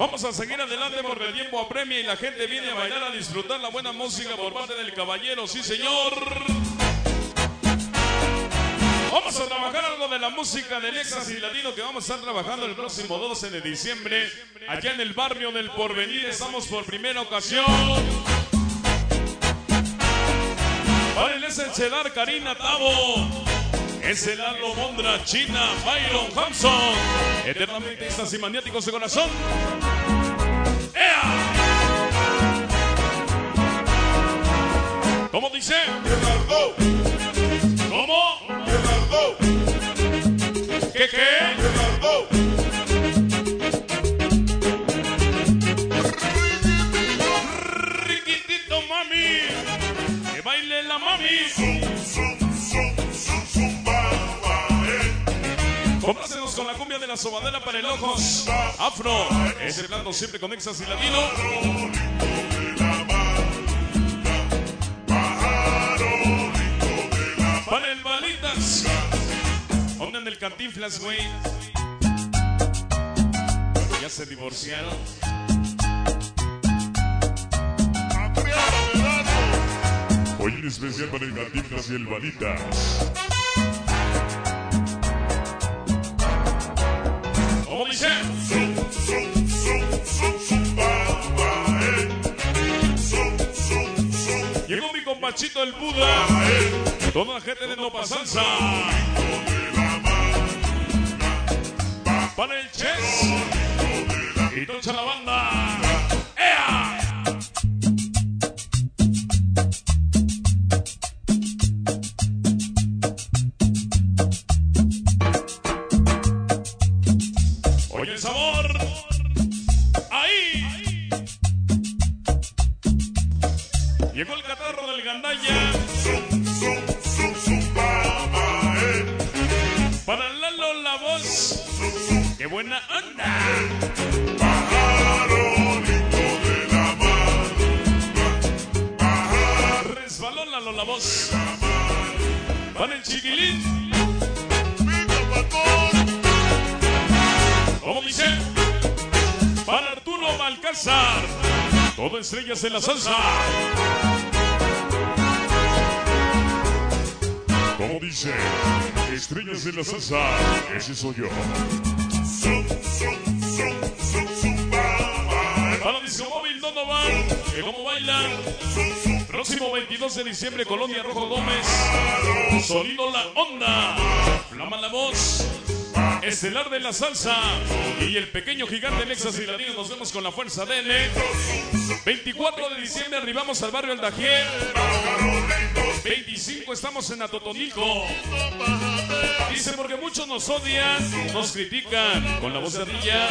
Vamos a seguir adelante porque el tiempo apremia y la gente viene a bailar a disfrutar la buena música por parte del caballero, sí señor. Vamos a trabajar algo de la música del éxtasis latino que vamos a estar trabajando el próximo 12 de diciembre allá en el barrio del Porvenir. Estamos por primera ocasión. Para es el Karina Tavo. Es el Lalo Mondra, China, Byron Hampson. Eternamente estas y maniáticos de corazón. ¡Ea! ¿Cómo dice? De la sobadera para el ojos. Afro, ese plato siempre con exas y latino. Para el balitas. Pongan el cantinflas, güey. Ya se divorciaron. Hoy en especial para el Cantinflas y el Balitas. ¿Cómo dice? Llegó mi compachito el Buda. Toda la gente de Nopa Salsa. Para el Chess. Y tocha la banda. Llegó el catarro del gandalla. Para Lalo la voz. ¡Qué buena onda! Resbaló Lalo la voz. Para el chiquilín. ¿Cómo dice? Para Arturo Balcázar. Todo estrellas en la salsa. Como dice, estrellas de la salsa, ese soy yo. Para Disco Móvil Donovan, que como bailan. Próximo 22 de diciembre, Colonia Rojo Gómez. Sonido La Onda. Flama la voz. Estelar de la salsa y el pequeño gigante Nexas y Latino. Nos vemos con la fuerza de N. 24 de diciembre arribamos al barrio El Dajier. 25 estamos en Atotonilco. Dice porque muchos nos odian, nos critican con la voz de Ardilla.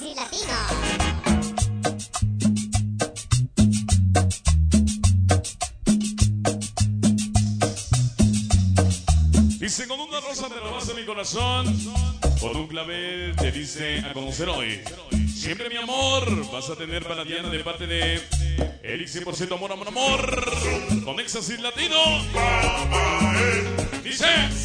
Y siempre éxtasis latino. Dice con una rosa te robaste mi corazón, con un clavel te dice a conocer hoy. Siempre mi amor vas a tener para Diana de parte de Eric 100% amor, amor, amor. Con éxtasis latino. Dice.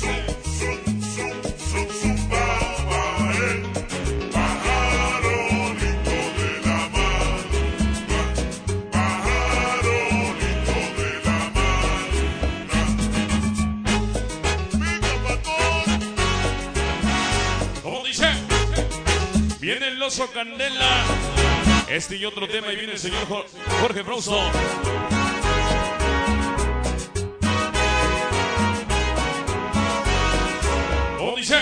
Viene el oso Candela. Este y otro tema y viene el señor Jo- Jorge Broso. ¿Cómo dice?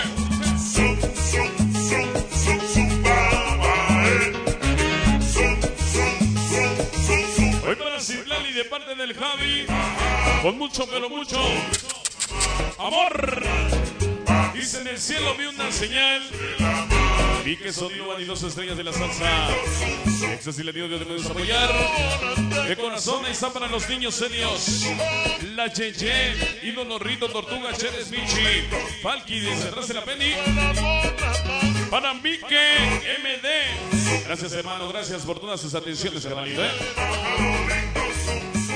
Hoy para Citlali de parte del Javi. Con mucho, pero mucho amor. Dice en el cielo vi una señal Pique Sonido Vanidoso Estrellas de la Salsa. Éxtasis y Latino que te puedes apoyar. De corazón ahí está para los niños serios. La Cheche, Ídolo Rito, Tortuga, Cheres Michi, Falky de la Penny. Para Mike MD. Gracias, hermano. Gracias por todas sus atenciones, carnalito. ¿eh?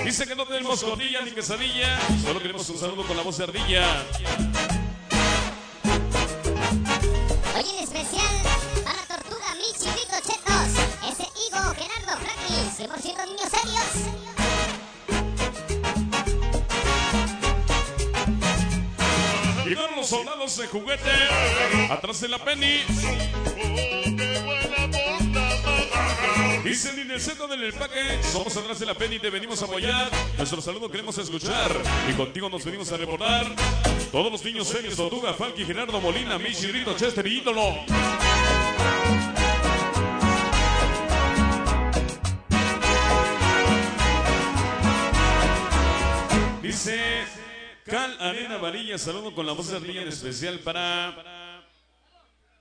Dice que no tenemos cordilla ni quesadilla. Solo queremos un saludo con la voz de ardilla. Hoy en especial soldados de juguete. Atrás de la Penny. Dicen en el centro del empaque, somos atrás de la Penny, te venimos a apoyar. Nuestro saludo queremos escuchar. Y contigo nos venimos a reportar. Todos los niños serios, Tortuga, Falky, Gerardo Molina, Michi, Rito, Chester y Ídolo. Dice Cal Arena Varilla, saludo con la voz de ardilla en especial para.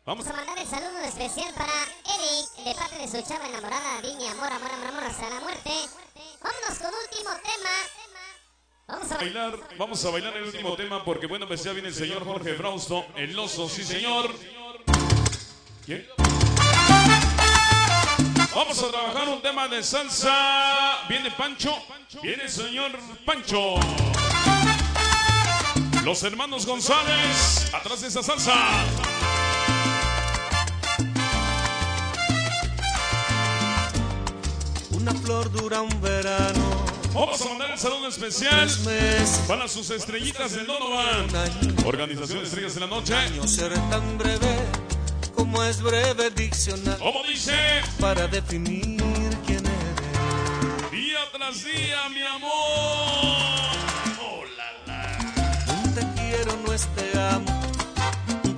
Vamos a mandar el saludo especial para Eric, de parte de su chava enamorada, Viña, amor, amor, amor, amor, hasta la muerte. Vámonos con último tema. Vamos a bailar, vamos a bailar el último tema porque bueno, pues ya viene el señor Jorge Frausto, el oso, sí señor. ¿Quién? Vamos a trabajar un tema de salsa. Viene Pancho, viene el señor Pancho. Los hermanos González, atrás de esa salsa. Una flor dura un verano, Vamos a mandar el saludo especial para sus estrellitas del Donovan. Organización Estrellas de la Noche. ser tan breve como es breve diccionario Como dice, para definir quién eres. día tras día, mi amor. Quiero no es te amo,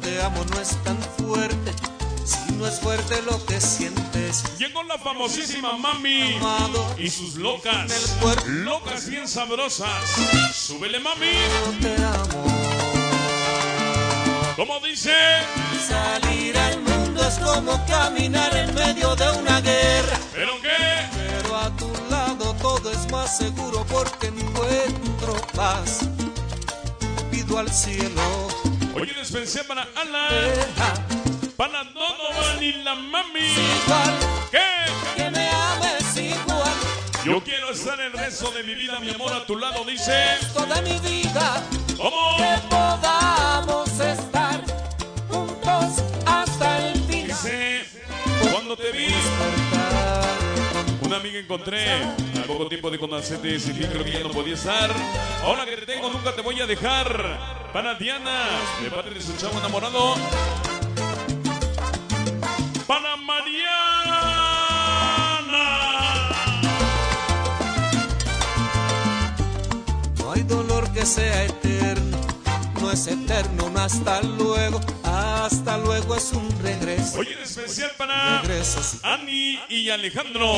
te amo no es tan fuerte, si no es fuerte lo que sientes. Llegó la famosísima Mami Amado, y sus locas. Locas bien sabrosas. Súbele, Mami. yo te amo. Como dice, Salir al mundo es como caminar en medio de una guerra. ¿pero qué? Pero a tu lado todo es más seguro porque encuentro paz. Al cielo, Oye, en especial para deja para Donovan y la Mami. igual ¿Qué? que me ames igual. Yo quiero estar el resto de mi vida, mi amor, a tu lado, dice. Toda mi vida ¿Cómo? que podamos estar juntos hasta el final. Dice, cuando te vi, amiga encontré al poco tiempo de conocerte decidí creo que ya no podía estar. Ahora que te tengo nunca te voy a dejar. Para Diana, de parte de su chavo enamorado. Para Mariana. No hay dolor que sea eterno, no es eterno hasta luego. Hasta luego es un regreso. Oye, en especial para Regreso sí. Ani y Alejandro.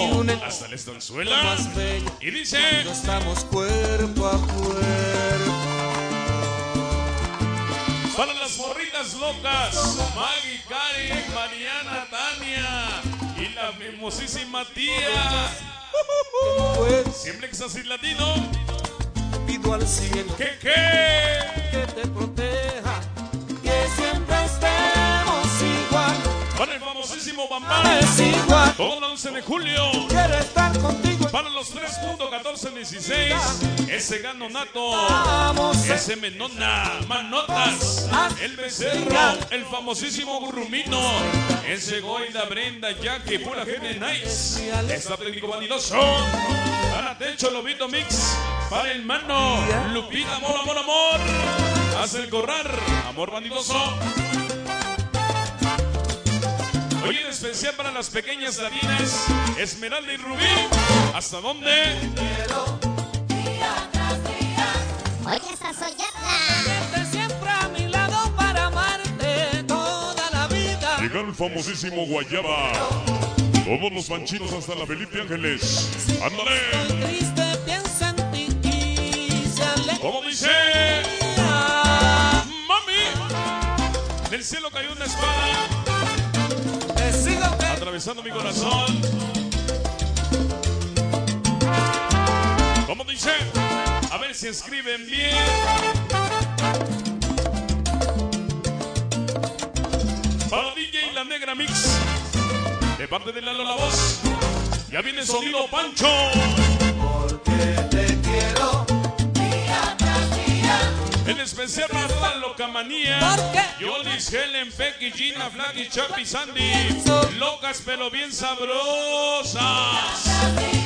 Hasta la estanzuela. más bello. Y dice. Estamos cuerpo a cuerpo. Para las morritas locas, Maggie, Karen, Mariana, Tania y la hermosísima tía. Pues Siempre que estás latino, pido al cielo que qué. que te proteja, igual, todo el 11 de julio. quiero estar contigo. Para los 3.1416, ese gano nato, ese menona, manotas, el becerro, el famosísimo gurrumino, ese Goida, Brenda, Jackie, pura gente nice, está técnico vanidoso, para Techo, Lobito Mix, para el mano, Lupita, amor, amor, amor, hace el correr, amor vanidoso. Hoy en especial para las pequeñas latinas, Esmeralda y Rubí. ¿Hasta dónde? Oye, hasta Soyatla. Siempre a mi lado para amarte toda la vida. Llega el famosísimo Guayaba. Todos los panchinos hasta la Felipe Ángeles. ¡Ándale! triste, piensa en ti. ¿Cómo dice? Mami, del cielo cayó una espada besando mi corazón. ¿Cómo dice? A ver si escriben bien. Para DJ La Negra Mix. De parte de Lalo La Voz. Ya viene sonido Pancho. Porque te quiero. En especial para toda la locamanía. Yolis, Helen, Becky, Gina, Flaky, Chapi, Sandy. Locas pero bien sabrosas.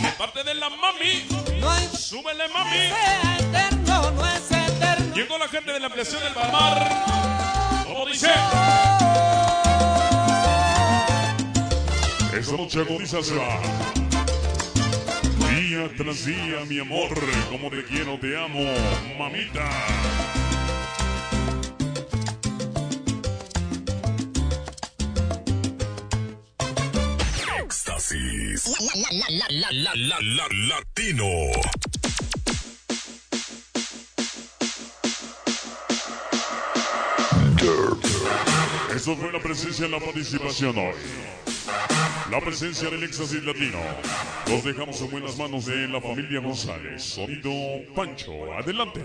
De parte de la mami. No hay Súbele mami. sea eterno, no es eterno. Llegó la gente de la ampliación del Palmar. ¿Cómo dice? Esta noche agoniza se va. Día tras día, mi amor, como te quiero, te amo, mamita. Éxtasis. La, la, la, latino. Eso fue la presencia en la participación hoy. La presencia del éxtasis latino. Los dejamos en buenas manos de la familia González. Sonido Pancho. Adelante.